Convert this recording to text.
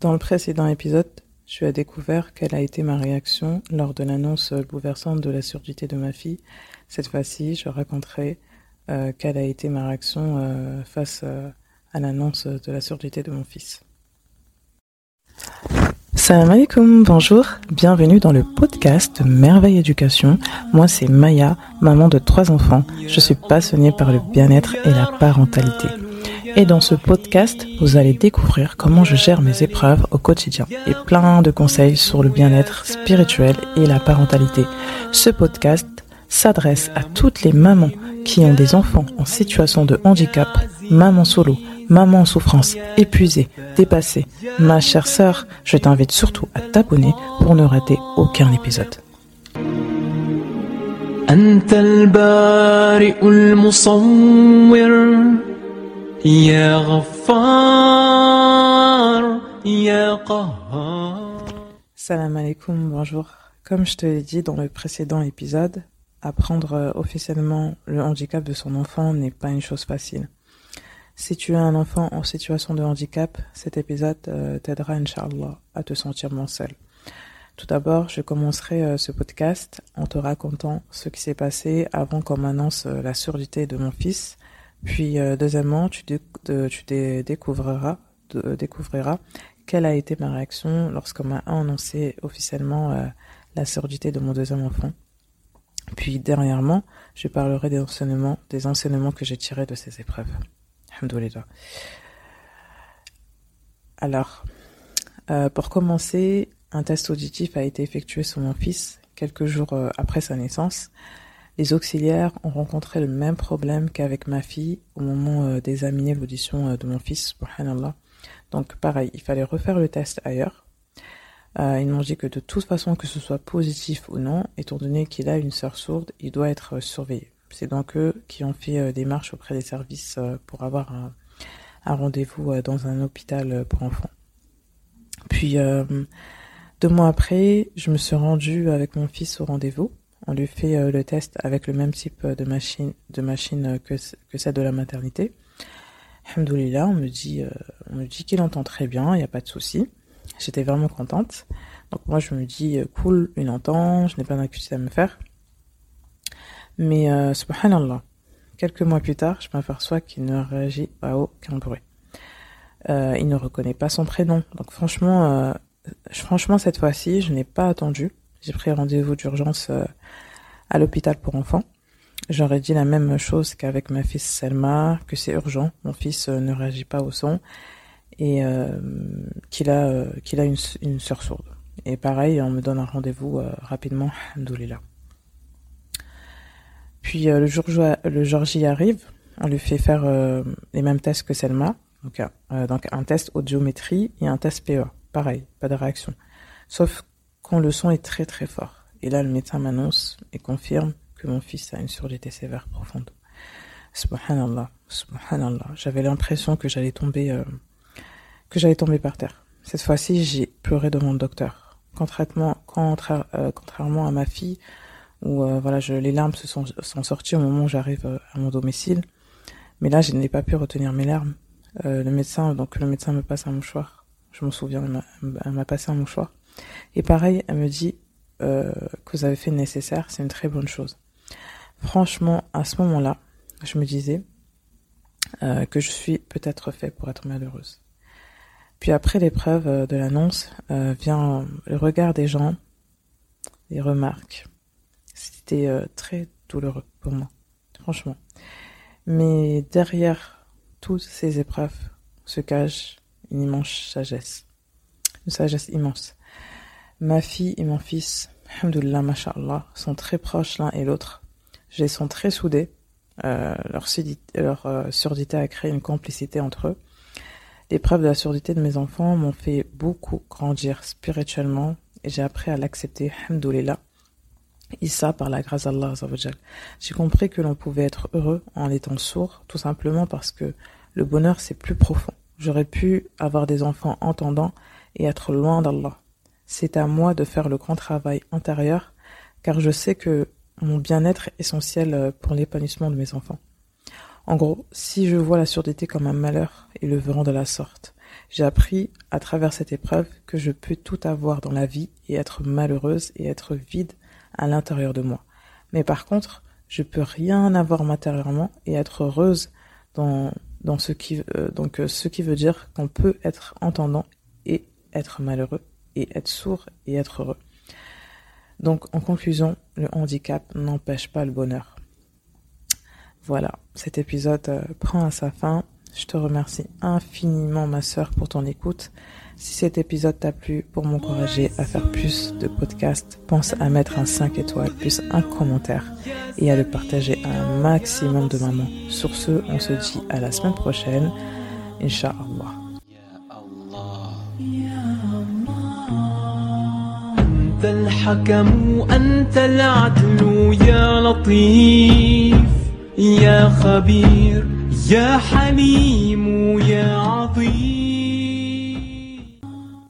Dans le précédent épisode, tu as découvert quelle a été ma réaction lors de l'annonce bouleversante de la surdité de ma fille. Cette fois-ci, je raconterai euh, quelle a été ma réaction euh, face euh, à l'annonce de la surdité de mon fils. Salam alaikum, bonjour, bienvenue dans le podcast Merveille Éducation. Moi c'est Maya, maman de trois enfants. Je suis passionnée par le bien-être et la parentalité. Et dans ce podcast, vous allez découvrir comment je gère mes épreuves au quotidien et plein de conseils sur le bien-être spirituel et la parentalité. Ce podcast s'adresse à toutes les mamans qui ont des enfants en situation de handicap, maman solo, maman en souffrance, épuisée, dépassée. Ma chère sœur, je t'invite surtout à t'abonner pour ne rater aucun épisode. Salam alaikum, bonjour. Comme je te l'ai dit dans le précédent épisode, apprendre euh, officiellement le handicap de son enfant n'est pas une chose facile. Si tu as un enfant en situation de handicap, cet épisode euh, t'aidera, Inch'Allah, à te sentir moins seul. Tout d'abord, je commencerai euh, ce podcast en te racontant ce qui s'est passé avant qu'on m'annonce la surdité de mon fils puis euh, deuxièmement, tu, découvriras, découvriras quelle a été ma réaction lorsqu'on m'a annoncé officiellement euh, la surdité de mon deuxième enfant. Puis dernièrement, je parlerai des enseignements, des enseignements que j'ai tirés de ces épreuves. Alors, euh, pour commencer, un test auditif a été effectué sur mon fils quelques jours après sa naissance. Les auxiliaires ont rencontré le même problème qu'avec ma fille au moment euh, d'examiner l'audition euh, de mon fils, subhanallah. Donc pareil, il fallait refaire le test ailleurs. Euh, ils m'ont dit que de toute façon, que ce soit positif ou non, étant donné qu'il a une sœur sourde, il doit être surveillé. C'est donc eux qui ont fait des marches auprès des services pour avoir un, un rendez-vous dans un hôpital pour enfants. Puis deux mois après, je me suis rendue avec mon fils au rendez-vous. On lui fait euh, le test avec le même type de machine, de machine que, que celle de la maternité. Alhamdoulilah, on me dit, euh, on me dit qu'il entend très bien, il n'y a pas de souci. J'étais vraiment contente. Donc moi je me dis, euh, cool, il entend, je n'ai pas d'inquiétude à me faire. Mais euh, subhanallah, quelques mois plus tard, je m'aperçois qu'il ne réagit à aucun bruit. Euh, il ne reconnaît pas son prénom. Donc franchement, franchement cette fois-ci, je n'ai pas attendu. J'ai pris rendez-vous d'urgence euh, à l'hôpital pour enfants. J'aurais dit la même chose qu'avec ma fille Selma, que c'est urgent, mon fils euh, ne réagit pas au son et euh, qu'il a qu'il a une, une soeur sourde. Et pareil, on me donne un rendez-vous rapidement, là. Puis le jour le jour J arrive, on lui fait faire les mêmes tests que Selma, donc, donc un test audiométrie et un test PEA. Pareil, pas de réaction. Sauf quand le son est très très fort. Et là, le médecin m'annonce et confirme que mon fils a une surdité sévère profonde. Subhanallah, subhanallah. J'avais l'impression que j'allais tomber, euh, que j'allais tomber par terre. Cette fois-ci, j'ai pleuré devant le docteur. Contrairement, euh, contrairement à ma fille, où euh, voilà, je, les larmes se sont, sorties au moment où j'arrive à mon domicile. Mais là, je n'ai pas pu retenir mes larmes. le médecin, donc le médecin me passe un mouchoir. Je m'en souviens, il m'a passé un mouchoir. Et pareil, elle me dit euh, que vous avez fait nécessaire, c'est une très bonne chose. Franchement, à ce moment-là, je me disais euh, que je suis peut-être fait pour être malheureuse. Puis après l'épreuve euh, de l'annonce vient le regard des gens, les remarques. C'était très douloureux pour moi, franchement. Mais derrière toutes ces épreuves se cache une immense sagesse, une sagesse immense. Ma fille et mon fils, alhamdoulilah, mashallah, sont très proches l'un et l'autre. Je les sens très soudés. Euh, leur, leur euh, surdité a créé une complicité entre eux. L'épreuve de la surdité de mes enfants m'ont fait beaucoup grandir spirituellement et j'ai appris à l'accepter, alhamdoulilah. Issa, par la grâce d'Allah, j'ai compris que l'on pouvait être heureux en étant sourd, tout simplement parce que le bonheur c'est plus profond. J'aurais pu avoir des enfants entendants et être loin d'Allah. C'est à moi de faire le grand travail intérieur, car je sais que mon bien-être est essentiel euh, pour l'épanouissement de mes enfants. En gros, si je vois la surdité comme un malheur et le verront de la sorte, J'ai appris à travers cette épreuve que je peux tout avoir dans la vie et être malheureuse et être vide à l'intérieur de moi. Mais par contre, je peux rien avoir matérieurement et être heureuse dans, dans ce qui, euh, donc, euh, ce qui veut dire qu'on peut être entendant et être malheureux et être sourd et être heureux. Donc, en conclusion, le handicap n'empêche pas le bonheur. Voilà, cet épisode euh, prend à sa fin. Je te remercie infiniment, ma sœur, pour ton écoute. Si cet épisode t'a plu, pour m'encourager à faire plus de podcasts, pense à mettre un 5 étoiles plus un commentaire et à le partager à un maximum de mamans. Sur ce, on se dit à la semaine prochaine. Inch'Allah. أنت الحكم أنت العدل يا لطيف يا خبير يا حليم يا عظيم.